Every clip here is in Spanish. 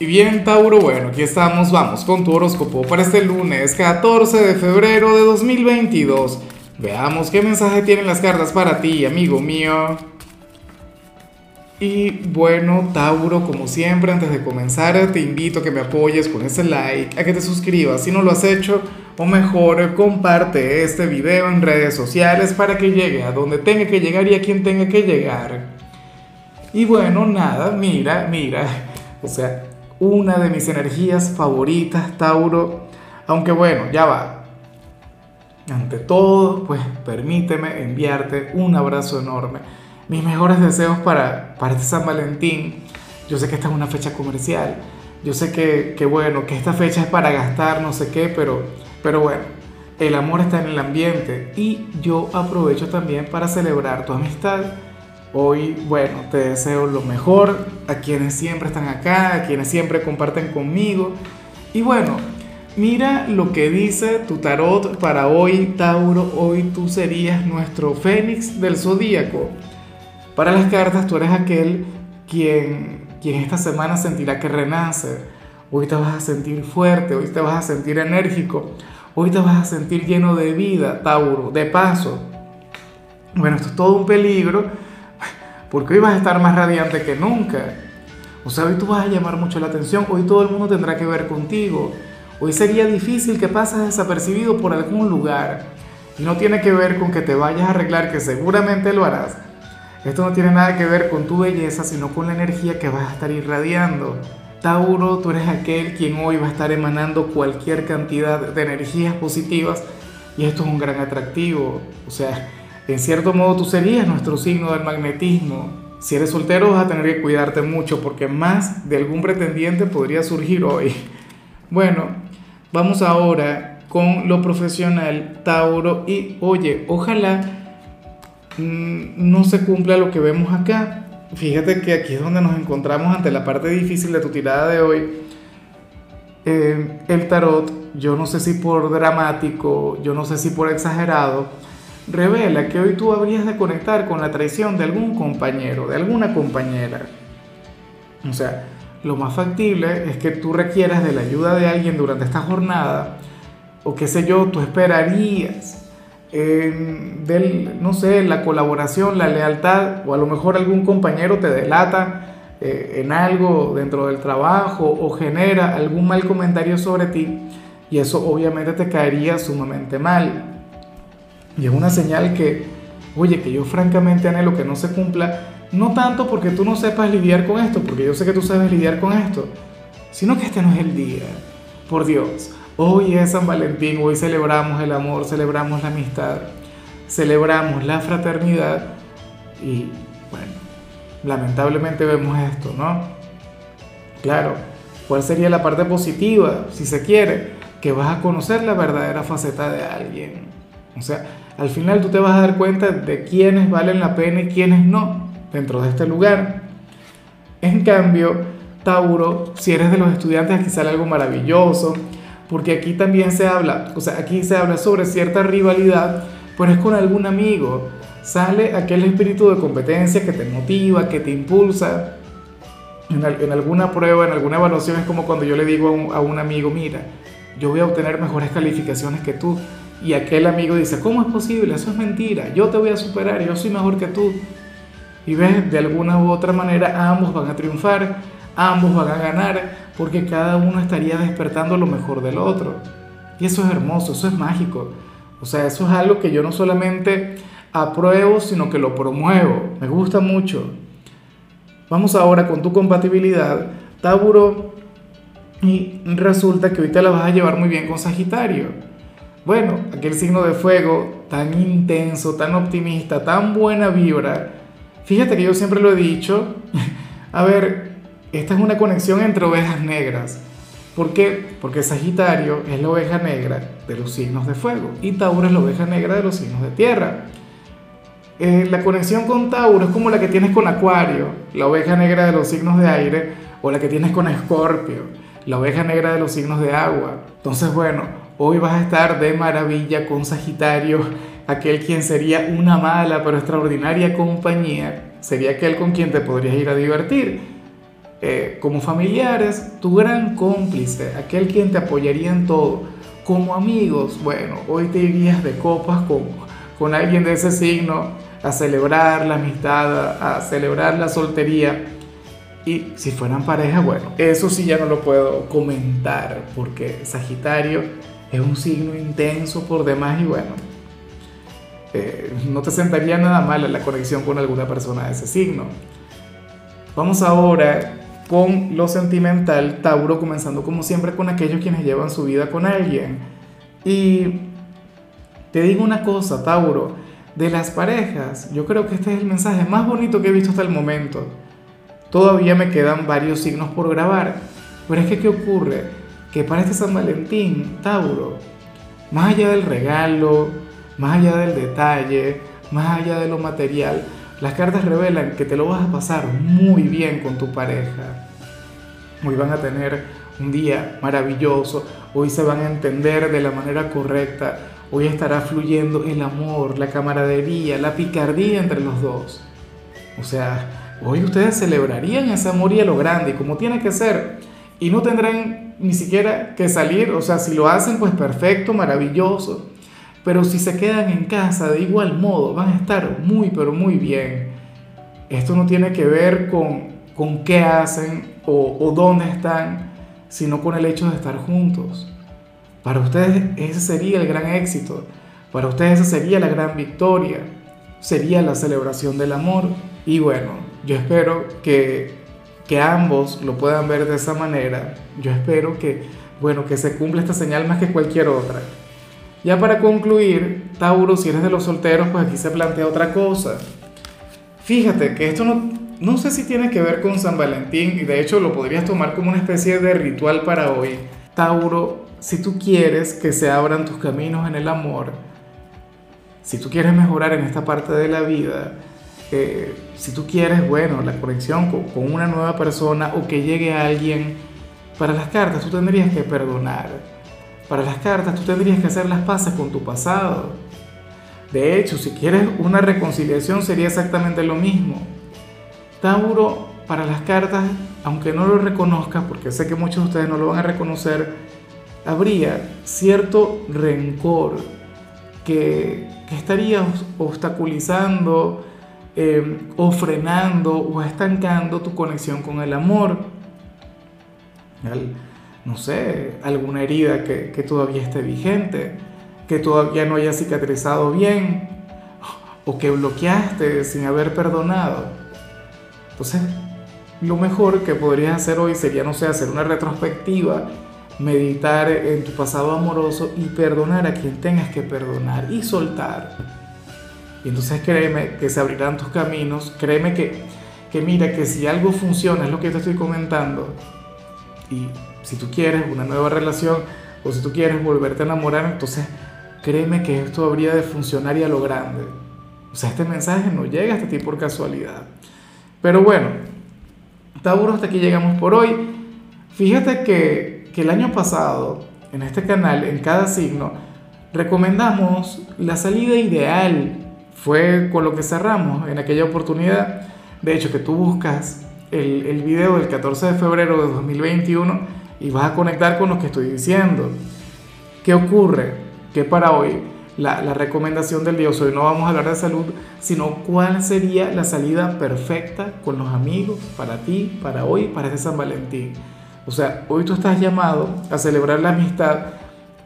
Y bien, Tauro, bueno, aquí estamos, vamos con tu horóscopo para este lunes 14 de febrero de 2022. Veamos qué mensaje tienen las cartas para ti, amigo mío. Y bueno, Tauro, como siempre, antes de comenzar, te invito a que me apoyes con ese like, a que te suscribas si no lo has hecho, o mejor, comparte este video en redes sociales para que llegue a donde tenga que llegar y a quien tenga que llegar. Y bueno, nada, mira, mira, o sea, una de mis energías favoritas, Tauro. Aunque bueno, ya va. Ante todo, pues permíteme enviarte un abrazo enorme. Mis mejores deseos para, para este San Valentín. Yo sé que esta es una fecha comercial. Yo sé que, que, bueno, que esta fecha es para gastar no sé qué, pero, pero bueno, el amor está en el ambiente y yo aprovecho también para celebrar tu amistad Hoy, bueno, te deseo lo mejor a quienes siempre están acá, a quienes siempre comparten conmigo. Y bueno, mira lo que dice tu tarot para hoy, Tauro. Hoy tú serías nuestro fénix del zodíaco. Para las cartas, tú eres aquel quien, quien esta semana sentirá que renace. Hoy te vas a sentir fuerte, hoy te vas a sentir enérgico, hoy te vas a sentir lleno de vida, Tauro. De paso, bueno, esto es todo un peligro porque hoy vas a estar más radiante que nunca. O sea, hoy tú vas a llamar mucho la atención, hoy todo el mundo tendrá que ver contigo. Hoy sería difícil que pases desapercibido por algún lugar. Y no tiene que ver con que te vayas a arreglar, que seguramente lo harás. Esto no tiene nada que ver con tu belleza, sino con la energía que vas a estar irradiando. Tauro, tú eres aquel quien hoy va a estar emanando cualquier cantidad de energías positivas y esto es un gran atractivo. O sea, en cierto modo tú serías nuestro signo del magnetismo. Si eres soltero vas a tener que cuidarte mucho porque más de algún pretendiente podría surgir hoy. Bueno, vamos ahora con lo profesional, Tauro. Y oye, ojalá mm, no se cumpla lo que vemos acá. Fíjate que aquí es donde nos encontramos ante la parte difícil de tu tirada de hoy. Eh, el tarot, yo no sé si por dramático, yo no sé si por exagerado, revela que hoy tú habrías de conectar con la traición de algún compañero, de alguna compañera. O sea, lo más factible es que tú requieras de la ayuda de alguien durante esta jornada, o qué sé yo, tú esperarías del, no sé, la colaboración, la lealtad, o a lo mejor algún compañero te delata eh, en algo dentro del trabajo o genera algún mal comentario sobre ti, y eso obviamente te caería sumamente mal. Y es una señal que, oye, que yo francamente anhelo que no se cumpla, no tanto porque tú no sepas lidiar con esto, porque yo sé que tú sabes lidiar con esto, sino que este no es el día. Por Dios, hoy es San Valentín, hoy celebramos el amor, celebramos la amistad, celebramos la fraternidad y, bueno, lamentablemente vemos esto, ¿no? Claro, ¿cuál sería la parte positiva, si se quiere? Que vas a conocer la verdadera faceta de alguien o sea, al final tú te vas a dar cuenta de quiénes valen la pena y quiénes no dentro de este lugar. En cambio, Tauro, si eres de los estudiantes, aquí sale algo maravilloso, porque aquí también se habla, o sea, aquí se habla sobre cierta rivalidad, pero es con algún amigo. Sale aquel espíritu de competencia que te motiva, que te impulsa. En, alguna prueba, en alguna evaluación, es como cuando yo le digo a un, a un amigo, mira, yo voy a obtener mejores calificaciones que tú y aquel amigo dice, ¿cómo es posible? Eso es mentira, yo te voy a superar, yo soy mejor que tú. Y ves, de alguna u otra manera ambos van a triunfar, ambos van a ganar, porque cada uno estaría despertando lo mejor del otro. Y eso es hermoso, eso es mágico. O sea, eso es algo que yo no solamente apruebo, sino que lo promuevo. Me gusta mucho. Vamos ahora con tu compatibilidad, Tauro. Y resulta que te la vas a llevar muy bien con Sagitario. Bueno, aquel signo de fuego tan intenso, tan optimista, tan buena vibra. Fíjate que yo siempre lo he dicho. A ver, esta es una conexión entre ovejas negras. ¿Por qué? Porque Sagitario es la oveja negra de los signos de fuego y Tauro es la oveja negra de los signos de tierra. Eh, la conexión con Tauro es como la que tienes con Acuario, la oveja negra de los signos de aire, o la que tienes con Escorpio, la oveja negra de los signos de agua. Entonces, bueno, Hoy vas a estar de maravilla con Sagitario, aquel quien sería una mala pero extraordinaria compañía, sería aquel con quien te podrías ir a divertir. eh, como familiares, tu gran cómplice, aquel quien te apoyaría en todo. Como amigos, bueno, hoy te irías de copas con, con alguien de ese signo a celebrar la amistad, a, celebrar la soltería. Y si fueran pareja, bueno, eso sí ya no lo puedo comentar, porque Sagitario es un signo intenso por demás y bueno, eh, no te sentaría nada mal en la conexión con alguna persona de ese signo. Vamos ahora con lo sentimental, Tauro, comenzando como siempre con aquellos quienes llevan su vida con alguien. Y te digo una cosa, Tauro, de las parejas, yo creo que este es el mensaje más bonito que he visto hasta el momento. Todavía me quedan varios signos por grabar, pero es que ¿qué ocurre? Que para este San Valentín, Tauro, más allá del regalo, más allá del detalle, más allá de lo material, las cartas revelan que te lo vas a pasar muy bien con tu pareja. Hoy van a tener un día maravilloso, hoy se van a entender de la manera correcta, hoy estará fluyendo el amor, la camaradería, la picardía entre los dos. O sea, hoy ustedes celebrarían ese amor y a lo grande, como tiene que ser, y no tendrán ni siquiera que salir, o sea, si lo hacen, pues perfecto, maravilloso. Pero si se quedan en casa de igual modo, van a estar muy, pero muy bien. Esto no tiene que ver con, con qué hacen o, o dónde están, sino con el hecho de estar juntos. Para ustedes ese sería el gran éxito. Para ustedes esa sería la gran victoria. Sería la celebración del amor. Y bueno, yo espero que, que ambos lo puedan ver de esa manera. Yo espero que, bueno, que se cumpla esta señal más que cualquier otra. Ya para concluir, Tauro, si eres de los solteros, pues aquí se plantea otra cosa. Fíjate que esto no, no sé si tiene que ver con San Valentín y de hecho lo podrías tomar como una especie de ritual para hoy. Tauro, si tú quieres que se abran tus caminos en el amor, si tú quieres mejorar en esta parte de la vida, eh, si tú quieres, bueno, la conexión con, con una nueva persona o que llegue alguien, para las cartas tú tendrías que perdonar para las cartas tú tendrías que hacer las paces con tu pasado. De hecho, si quieres una reconciliación sería exactamente lo mismo. Tauro, para las cartas, aunque no lo reconozcas, porque sé que muchos de ustedes no lo van a reconocer, habría cierto rencor que, que estaría obstaculizando eh, o frenando o estancando tu conexión con el amor. No sé, alguna herida que, que todavía esté vigente, que todavía no haya cicatrizado bien, o que bloqueaste sin haber perdonado. Entonces, lo mejor que podrías hacer hoy sería, no sé, hacer una retrospectiva, meditar en tu pasado amoroso y perdonar a quien tengas que perdonar y soltar. Y entonces créeme que se abrirán tus caminos, créeme que, que mira que si algo funciona, es lo que te estoy comentando, y si tú quieres una nueva relación o si tú quieres volverte a enamorar, entonces créeme que esto habría de funcionar y a lo grande. O sea, este mensaje no llega hasta ti por casualidad. Pero bueno, Tauro, hasta aquí llegamos por hoy. Fíjate que, que el año pasado, en este canal, en cada signo, recomendamos la salida ideal. Fue con lo que cerramos en aquella oportunidad. De hecho, que tú buscas el, el video del 14 de febrero de 2021 y vas a conectar con lo que estoy diciendo. ¿Qué ocurre? Que para hoy la, recomendación del Dios, hoy no vamos a hablar de salud, sino cuál sería la salida perfecta con los amigos para ti, para hoy, para este San Valentín. O sea, hoy tú estás llamado a celebrar la amistad,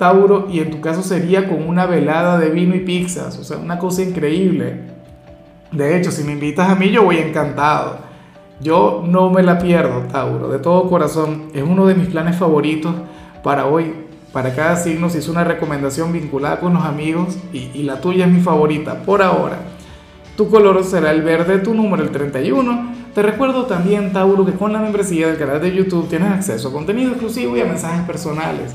Tauro, y en tu caso sería con una velada de vino y pizzas, o sea, una cosa increíble. De hecho, si me invitas a mí, yo voy encantado. Yo no me la pierdo, Tauro, de todo corazón. Es uno de mis planes favoritos para hoy. Para cada signo se hizo una recomendación vinculada con los amigos y, la tuya es mi favorita por ahora. Tu color será el verde, tu número el 31. Te recuerdo también, Tauro, que con la membresía del canal de YouTube tienes acceso a contenido exclusivo y a mensajes personales.